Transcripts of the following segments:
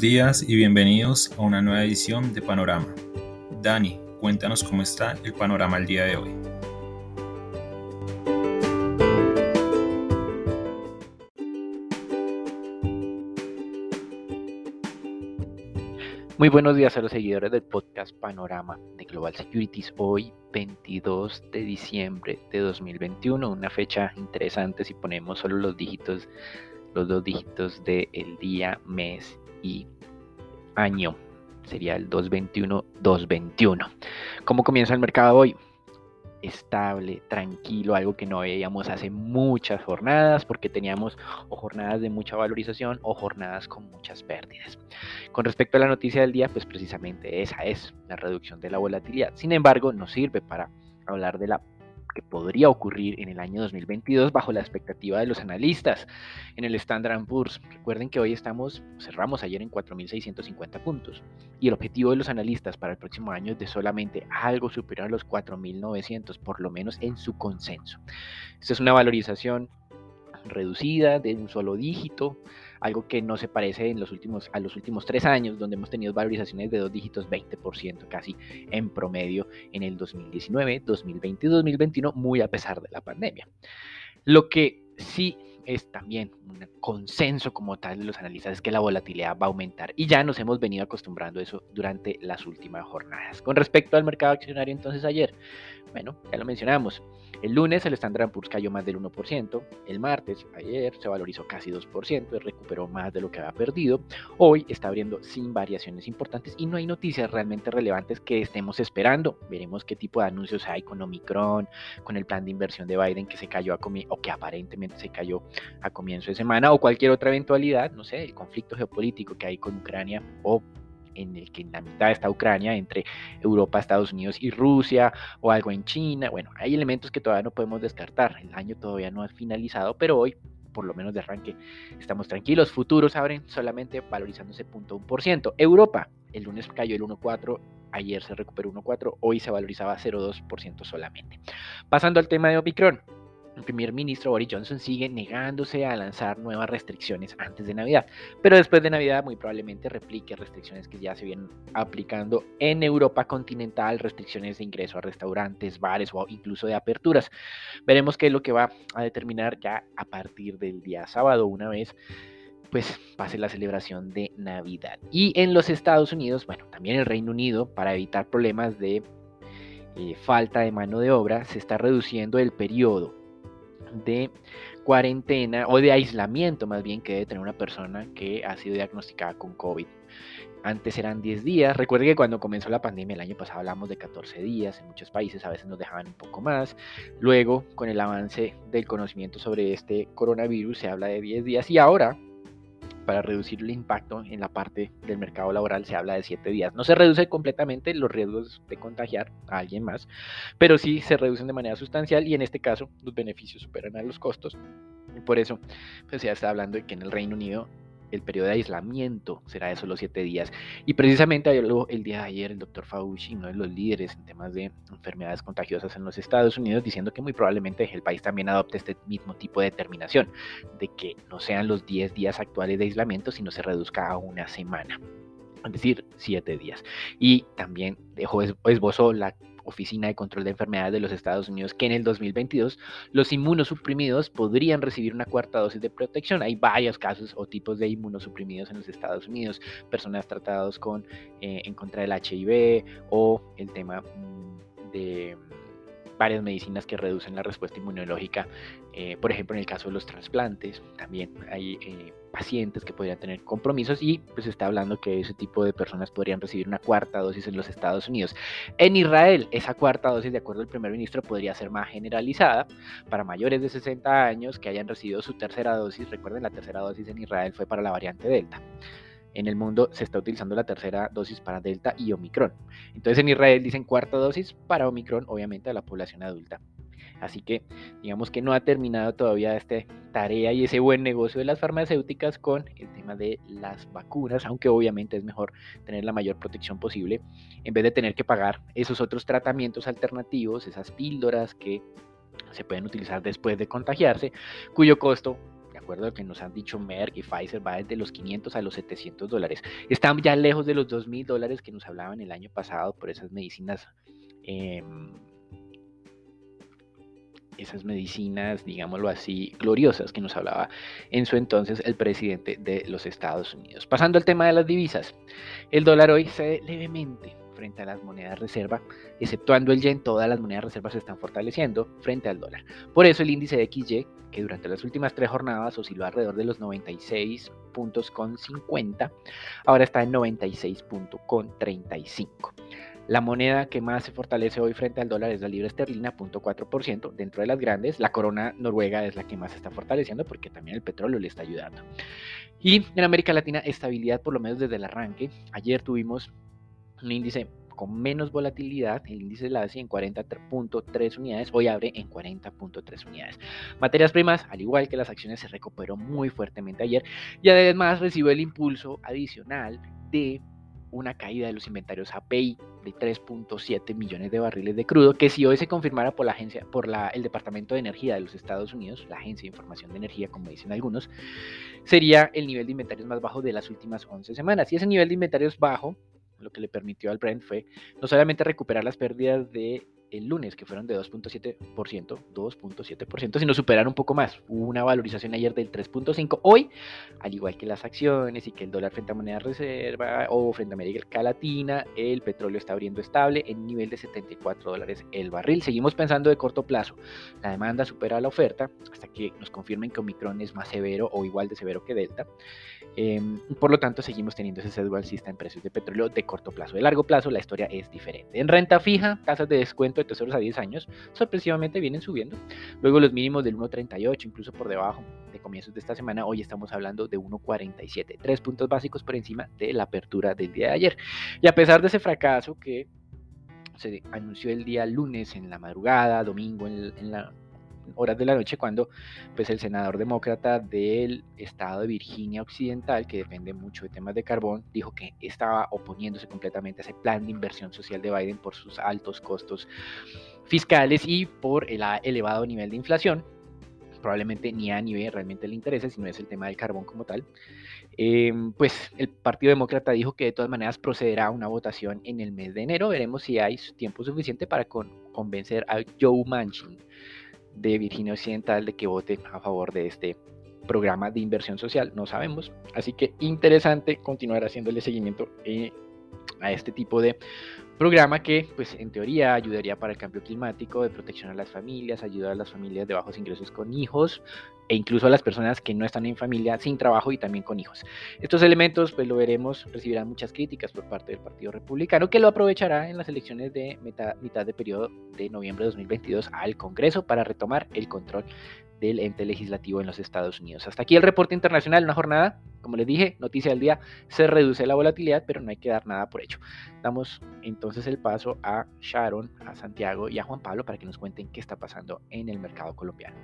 Días y bienvenidos a una nueva edición de Panorama. Dani, cuéntanos cómo está el panorama el día de hoy. Muy buenos días a los seguidores del podcast Panorama de Global Securities. Hoy, 22 de diciembre de 2021, una fecha interesante si ponemos solo los dígitos, los dos dígitos del día, mes y año. Sería el 221-221. ¿Cómo comienza el mercado hoy? estable, tranquilo, algo que no veíamos hace muchas jornadas porque teníamos o jornadas de mucha valorización o jornadas con muchas pérdidas. Con respecto a la noticia del día, pues precisamente esa es la reducción de la volatilidad. Sin embargo, nos sirve para hablar de la que podría ocurrir en el año 2022 bajo la expectativa de los analistas en el Standard Poor's. Recuerden que hoy estamos, cerramos ayer en 4.650 puntos y el objetivo de los analistas para el próximo año es de solamente algo superior a los 4.900, por lo menos en su consenso. Esta es una valorización reducida de un solo dígito, algo que no se parece en los últimos, a los últimos tres años, donde hemos tenido valorizaciones de dos dígitos, 20% casi en promedio en el 2019, 2020 y 2021, muy a pesar de la pandemia. Lo que sí es también un consenso como tal de los analistas es que la volatilidad va a aumentar y ya nos hemos venido acostumbrando a eso durante las últimas jornadas. Con respecto al mercado accionario entonces ayer, bueno, ya lo mencionamos, el lunes el Standard Poor's cayó más del 1%, el martes, ayer, se valorizó casi 2%, y recuperó más de lo que había perdido. Hoy está abriendo sin variaciones importantes y no hay noticias realmente relevantes que estemos esperando. Veremos qué tipo de anuncios hay con Omicron, con el plan de inversión de Biden que se cayó a o que aparentemente se cayó a comienzo de semana o cualquier otra eventualidad, no sé, el conflicto geopolítico que hay con Ucrania o en el que en la mitad está Ucrania, entre Europa, Estados Unidos y Rusia, o algo en China. Bueno, hay elementos que todavía no podemos descartar. El año todavía no ha finalizado, pero hoy, por lo menos de arranque, estamos tranquilos. Futuros abren solamente valorizándose 0.1%. Europa, el lunes cayó el 1.4%. Ayer se recuperó 1.4, hoy se valorizaba 0.2% solamente. Pasando al tema de Omicron, el primer ministro Boris Johnson sigue negándose a lanzar nuevas restricciones antes de Navidad, pero después de Navidad muy probablemente replique restricciones que ya se vienen aplicando en Europa continental, restricciones de ingreso a restaurantes, bares o incluso de aperturas. Veremos qué es lo que va a determinar ya a partir del día sábado, una vez pues pase la celebración de Navidad. Y en los Estados Unidos, bueno, también el Reino Unido, para evitar problemas de eh, falta de mano de obra, se está reduciendo el periodo de cuarentena o de aislamiento más bien que debe tener una persona que ha sido diagnosticada con COVID. Antes eran 10 días. Recuerde que cuando comenzó la pandemia el año pasado hablamos de 14 días. En muchos países a veces nos dejaban un poco más. Luego, con el avance del conocimiento sobre este coronavirus, se habla de 10 días. Y ahora, para reducir el impacto en la parte del mercado laboral se habla de 7 días. No se reduce completamente los riesgos de contagiar a alguien más, pero sí se reducen de manera sustancial y en este caso los beneficios superan a los costos. Y por eso pues ya está hablando de que en el Reino Unido el periodo de aislamiento será de solo siete días. Y precisamente el día de ayer el doctor Fauci, uno de los líderes en temas de enfermedades contagiosas en los Estados Unidos, diciendo que muy probablemente el país también adopte este mismo tipo de determinación, de que no sean los 10 días actuales de aislamiento, sino se reduzca a una semana es decir, siete días. Y también dejó esbozó la Oficina de Control de Enfermedades de los Estados Unidos que en el 2022 los inmunosuprimidos podrían recibir una cuarta dosis de protección. Hay varios casos o tipos de inmunosuprimidos en los Estados Unidos, personas tratadas con, eh, en contra del HIV o el tema mm, de varias medicinas que reducen la respuesta inmunológica, eh, por ejemplo en el caso de los trasplantes, también hay eh, pacientes que podrían tener compromisos y pues está hablando que ese tipo de personas podrían recibir una cuarta dosis en los Estados Unidos. En Israel, esa cuarta dosis, de acuerdo al primer ministro, podría ser más generalizada para mayores de 60 años que hayan recibido su tercera dosis. Recuerden, la tercera dosis en Israel fue para la variante Delta en el mundo se está utilizando la tercera dosis para Delta y Omicron. Entonces en Israel dicen cuarta dosis para Omicron, obviamente a la población adulta. Así que digamos que no ha terminado todavía esta tarea y ese buen negocio de las farmacéuticas con el tema de las vacunas, aunque obviamente es mejor tener la mayor protección posible en vez de tener que pagar esos otros tratamientos alternativos, esas píldoras que se pueden utilizar después de contagiarse, cuyo costo acuerdo que nos han dicho Merck y Pfizer, va desde los 500 a los 700 dólares. Están ya lejos de los 2.000 dólares que nos hablaban el año pasado por esas medicinas. Em, esas medicinas, digámoslo así, gloriosas que nos hablaba en su entonces el presidente de los Estados Unidos. Pasando al tema de las divisas, el dólar hoy cede levemente frente a las monedas reserva, exceptuando el yen, todas las monedas reservas se están fortaleciendo frente al dólar. Por eso el índice de XY, que durante las últimas tres jornadas osciló alrededor de los 96 puntos con 50, ahora está en 96 puntos con 35. La moneda que más se fortalece hoy frente al dólar es la libra esterlina, 0.4%. Dentro de las grandes, la corona noruega es la que más se está fortaleciendo porque también el petróleo le está ayudando. Y en América Latina, estabilidad por lo menos desde el arranque. Ayer tuvimos un índice con menos volatilidad, el índice la ASI en 40.3 unidades, hoy abre en 40.3 unidades. Materias primas, al igual que las acciones, se recuperó muy fuertemente ayer y además recibió el impulso adicional de una caída de los inventarios API de 3.7 millones de barriles de crudo, que si hoy se confirmara por la agencia, por la, el Departamento de Energía de los Estados Unidos, la Agencia de Información de Energía, como dicen algunos, sería el nivel de inventarios más bajo de las últimas 11 semanas. Y ese nivel de inventarios bajo, lo que le permitió al Brent fue no solamente recuperar las pérdidas de el lunes, que fueron de 2.7%, 2.7%, sino superar un poco más. Hubo una valorización ayer del 3.5%. Hoy, al igual que las acciones y que el dólar frente a moneda reserva o frente a América Latina, el petróleo está abriendo estable en nivel de 74 dólares el barril. Seguimos pensando de corto plazo. La demanda supera la oferta hasta que nos confirmen que Omicron es más severo o igual de severo que Delta. Em, por lo tanto, seguimos teniendo ese sesgo en precios de petróleo de corto plazo. De largo plazo, la historia es diferente. En renta fija, tasas de descuento de tesoros a 10 años sorpresivamente vienen subiendo. Luego los mínimos del 1.38, incluso por debajo de comienzos de esta semana. Hoy estamos hablando de 1.47, tres puntos básicos por encima de la apertura del día de ayer. Y a pesar de ese fracaso que se anunció el día lunes en la madrugada, domingo en la horas de la noche cuando pues el senador demócrata del estado de Virginia Occidental, que depende mucho de temas de carbón, dijo que estaba oponiéndose completamente a ese plan de inversión social de Biden por sus altos costos fiscales y por el elevado nivel de inflación. Probablemente ni a nivel realmente le interese, sino es el tema del carbón como tal. Em, pues el Partido Demócrata dijo que de todas maneras procederá a una votación en el mes de enero. Veremos si hay tiempo suficiente para convencer a Joe Manchin de Virginia Occidental de que vote a favor de este programa de inversión social, no sabemos. Así que interesante continuar haciéndole seguimiento eh, a este tipo de programa que, pues, en teoría ayudaría para el cambio climático, de protección a las familias, ayudar a las familias de bajos ingresos con hijos e incluso a las personas que no están en familia sin trabajo y también con hijos. Estos elementos, pues lo veremos, recibirán muchas críticas por parte del Partido Republicano, que lo aprovechará en las elecciones de mitad de periodo de noviembre de 2022 al Congreso para retomar el control del ente legislativo en los Estados Unidos. Hasta aquí el reporte internacional, una jornada, como les dije, noticia del día, se reduce la volatilidad, pero no hay que dar nada por hecho. Damos entonces el paso a Sharon, a Santiago y a Juan Pablo para que nos cuenten qué está pasando en el mercado colombiano.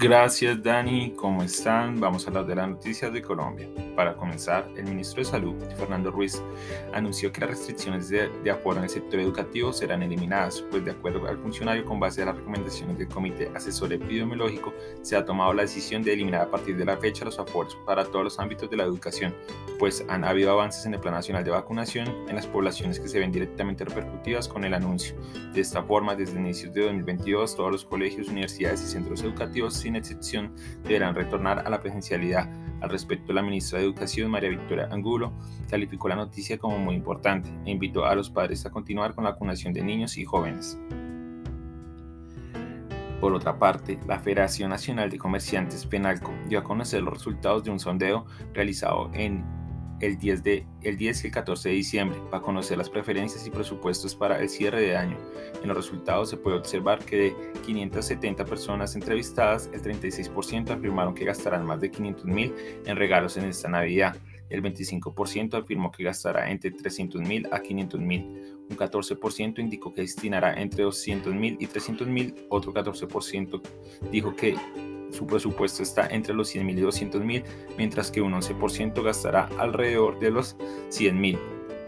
Gracias Dani, ¿cómo están? Vamos a hablar de las noticias de Colombia. Para comenzar, el ministro de Salud, Fernando Ruiz, anunció que las restricciones de, de en el sector educativo serán eliminadas, pues de acuerdo al funcionario, con base a las recomendaciones del Comité Asesor Epidemiológico, se ha tomado la decisión de eliminar a partir de la fecha los aforos para todos los ámbitos de la educación, pues han habido avances en el Plan Nacional de Vacunación en las poblaciones que se ven directamente repercutidas con el anuncio. De esta forma, desde inicios de 2022, todos los colegios, universidades y centros educativos, sin excepción, deberán retornar a la presencialidad. Al respecto, la ministra de Educación, María Victoria Angulo, calificó la noticia como muy importante e invitó a los padres a continuar con la vacunación de niños y jóvenes. Por otra parte, la Federación Nacional de Comerciantes Penalco dio a conocer los resultados de un sondeo realizado en el 10, de, el 10 y el 14 de diciembre para conocer las preferencias y presupuestos para el cierre de año. En los resultados se puede observar que de 570 personas entrevistadas, el 36% afirmaron que gastarán más de 500 mil en regalos en esta Navidad. El 25% afirmó que gastará entre 300 mil a 500 mil. Un 14% indicó que destinará entre 200 mil y 300 mil. Otro 14% dijo que su presupuesto está entre los 100 mil y 200 mil, mientras que un 11% gastará alrededor de los 100 mil.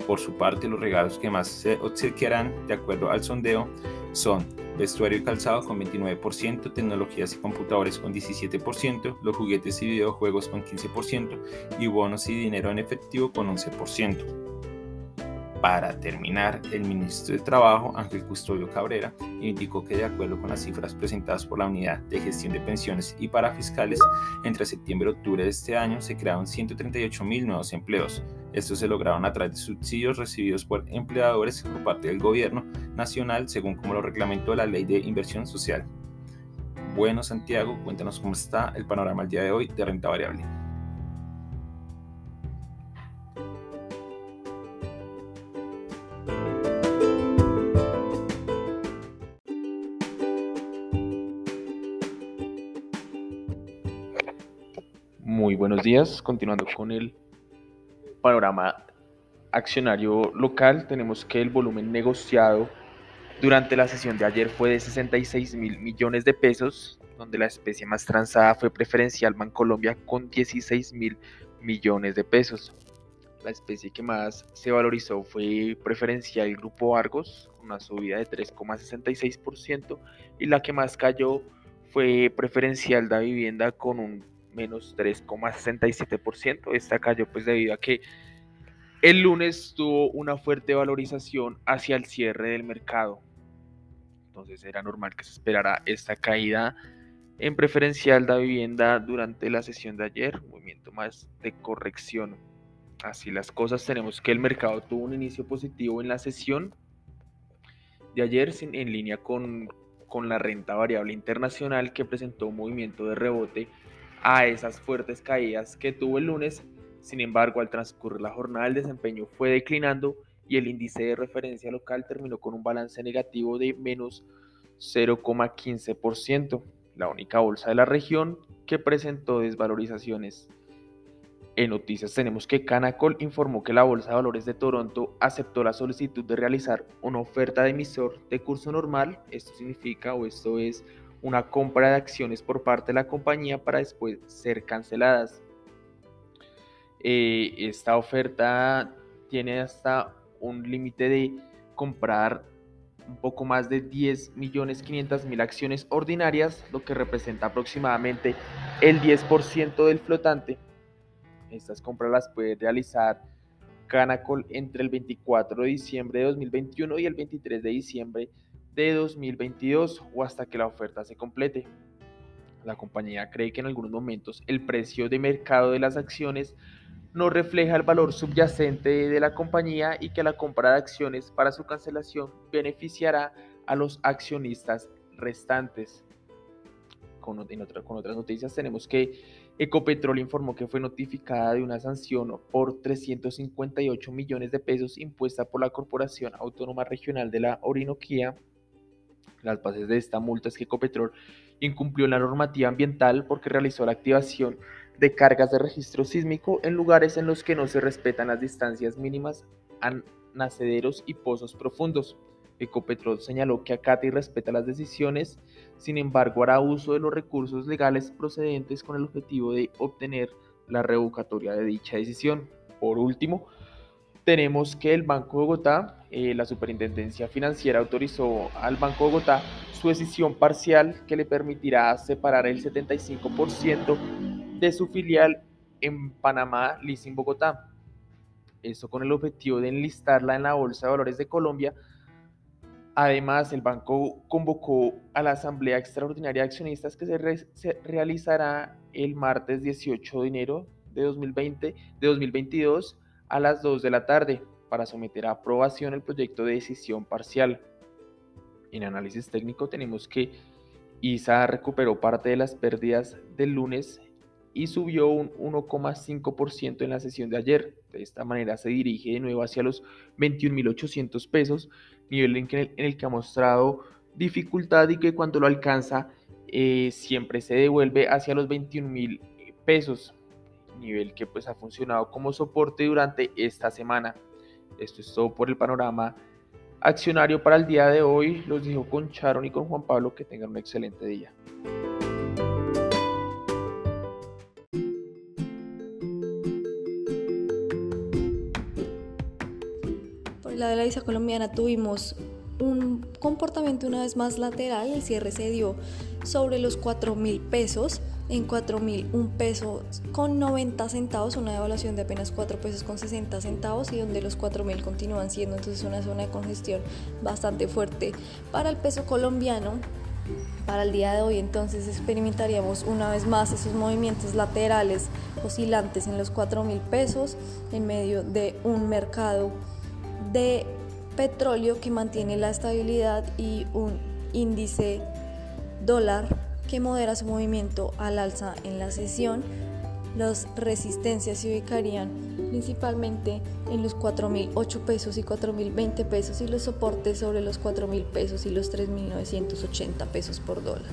Por su parte, los regalos que más se obsequiarán, de acuerdo al sondeo, son vestuario y calzado con 29%, tecnologías y computadores con 17%, los juguetes y videojuegos con 15% y bonos y dinero en efectivo con 11%. Para terminar, el ministro de Trabajo, Ángel Custodio Cabrera, indicó que de acuerdo con las cifras presentadas por la Unidad de Gestión de Pensiones y Parafiscales, entre septiembre y octubre de este año se crearon 138.000 nuevos empleos. Estos se lograron a través de subsidios recibidos por empleadores por parte del gobierno nacional, según como lo reglamentó la Ley de Inversión Social. Bueno, Santiago, cuéntanos cómo está el panorama el día de hoy de renta variable. Muy buenos días, continuando con el panorama accionario local, tenemos que el volumen negociado durante la sesión de ayer fue de 66 mil millones de pesos, donde la especie más transada fue preferencial Bancolombia con 16 mil millones de pesos. La especie que más se valorizó fue preferencial Grupo Argos, con una subida de 3,66%, y la que más cayó fue preferencial Da Vivienda con un menos 3,67%. Esta cayó pues debido a que el lunes tuvo una fuerte valorización hacia el cierre del mercado. Entonces era normal que se esperara esta caída en preferencial de vivienda durante la sesión de ayer, movimiento más de corrección. Así las cosas, tenemos que el mercado tuvo un inicio positivo en la sesión de ayer en línea con, con la renta variable internacional que presentó un movimiento de rebote a esas fuertes caídas que tuvo el lunes. Sin embargo, al transcurrir la jornada el desempeño fue declinando y el índice de referencia local terminó con un balance negativo de menos 0,15%, la única bolsa de la región que presentó desvalorizaciones. En noticias tenemos que Canacol informó que la Bolsa de Valores de Toronto aceptó la solicitud de realizar una oferta de emisor de curso normal. Esto significa o esto es una compra de acciones por parte de la compañía para después ser canceladas. Eh, esta oferta tiene hasta un límite de comprar un poco más de 10 millones 500 mil acciones ordinarias, lo que representa aproximadamente el 10% del flotante. Estas compras las puede realizar Canacol entre el 24 de diciembre de 2021 y el 23 de diciembre de 2022 o hasta que la oferta se complete. La compañía cree que en algunos momentos el precio de mercado de las acciones no refleja el valor subyacente de la compañía y que la compra de acciones para su cancelación beneficiará a los accionistas restantes. Con, con otras noticias tenemos que Ecopetrol informó que fue notificada de una sanción por 358 millones de pesos impuesta por la Corporación Autónoma Regional de la Orinoquía las bases de esta multa es que Ecopetrol incumplió la normativa ambiental porque realizó la activación de cargas de registro sísmico en lugares en los que no se respetan las distancias mínimas a nacederos y pozos profundos. Ecopetrol señaló que acata y respeta las decisiones, sin embargo hará uso de los recursos legales procedentes con el objetivo de obtener la revocatoria de dicha decisión. Por último, tenemos que el Banco de Bogotá, eh, la Superintendencia Financiera autorizó al Banco Bogotá su decisión parcial que le permitirá separar el 75% de su filial en Panamá, Leasing Bogotá. Esto con el objetivo de enlistarla en la Bolsa de Valores de Colombia. Además, el banco convocó a la Asamblea Extraordinaria de Accionistas que se, se realizará el martes 18 de enero de 2020, de 2022 a las 2 de la tarde para someter a aprobación el proyecto de decisión parcial. En análisis técnico tenemos que ISA recuperó parte de las pérdidas del lunes y subió un 1,5% en la sesión de ayer. De esta manera se dirige de nuevo hacia los 21.800 pesos, nivel en, el, que ha mostrado dificultad y que cuando lo alcanza eh, siempre se devuelve hacia los 21.000 pesos nivel que pues ha funcionado como soporte durante esta semana. Esto es todo por el panorama accionario para el día de hoy. Los dejo con Charon y con Juan Pablo. Que tengan un excelente día. la de la divisa colombiana tuvimos un comportamiento una vez más lateral, el cierre se dio sobre los 4 mil pesos, en 4 mil un peso con 90 centavos, una devaluación de apenas 4 pesos con 60 centavos y donde los 4 mil continúan siendo entonces una zona de congestión bastante fuerte para el peso colombiano. Para el día de hoy entonces experimentaríamos una vez más esos movimientos laterales oscilantes en los 4 mil pesos en medio de un mercado de petróleo que mantiene la estabilidad y un índice dólar que modera su movimiento al alza en la sesión. Las resistencias se ubicarían principalmente en los 4.008 pesos y 4.020 pesos y los soportes sobre los 4.000 pesos y los 3.980 pesos por dólar.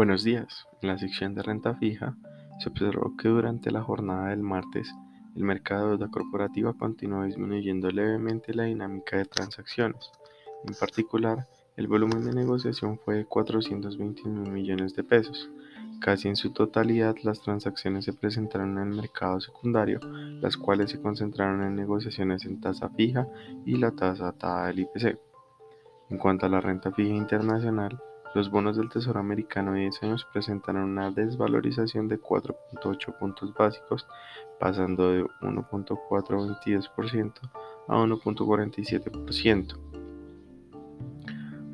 Buenos días. En la sección de renta fija se observó que durante la jornada del martes el mercado de deuda corporativa continuó disminuyendo levemente la dinámica de transacciones. En particular, el volumen de negociación fue de 421 millones de pesos. Casi en su totalidad las transacciones se presentaron en el mercado secundario, las cuales se concentraron en negociaciones en tasa fija y la tasa atada del IPC. En cuanto a la renta fija internacional, los bonos del Tesoro americano de 10 años presentaron una desvalorización de 4.8 puntos básicos, pasando de 1.422% a 1.47%.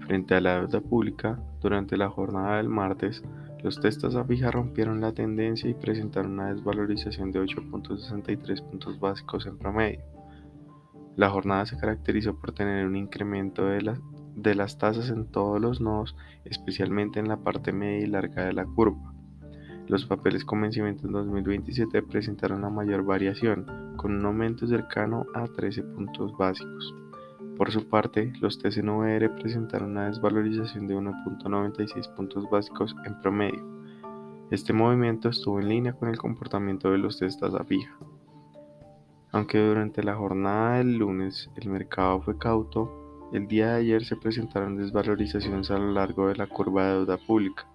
Frente a la deuda pública, durante la jornada del martes, los testas a fija rompieron la tendencia y presentaron una desvalorización de 8.63 puntos básicos en promedio. La jornada se caracterizó por tener un incremento de la de las tasas en todos los nodos, especialmente en la parte media y larga de la curva. Los papeles con vencimiento en 2027 presentaron la mayor variación, con un aumento cercano a 13 puntos básicos. Por su parte, los TCNVR presentaron una desvalorización de 1.96 puntos básicos en promedio. Este movimiento estuvo en línea con el comportamiento de los testas a fija. Aunque durante la jornada del lunes el mercado fue cauto, el día de ayer se presentaron desvalorizaciones a lo largo de la curva de deuda pública.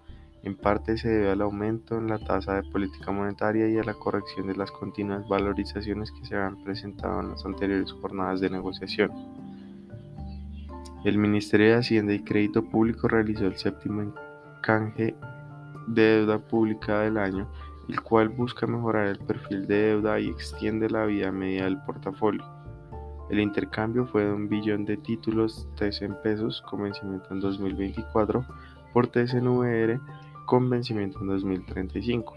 En parte se debe al aumento en la tasa de política monetaria y a la corrección de las continuas valorizaciones que se han presentado en las anteriores jornadas de negociación. El Ministerio de Hacienda y Crédito Público realizó el séptimo canje de deuda pública del año, el cual busca mejorar el perfil de deuda y extiende la vida media del portafolio. El intercambio fue de un billón de títulos TC pesos con vencimiento en 2024 por TCNVR con vencimiento en 2035.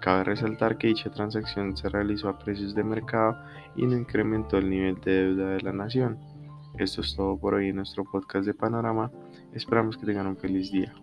Cabe resaltar que dicha transacción se realizó a precios de mercado y no incrementó el nivel de deuda de la nación. Esto es todo por hoy en nuestro podcast de Panorama. Esperamos que tengan un feliz día.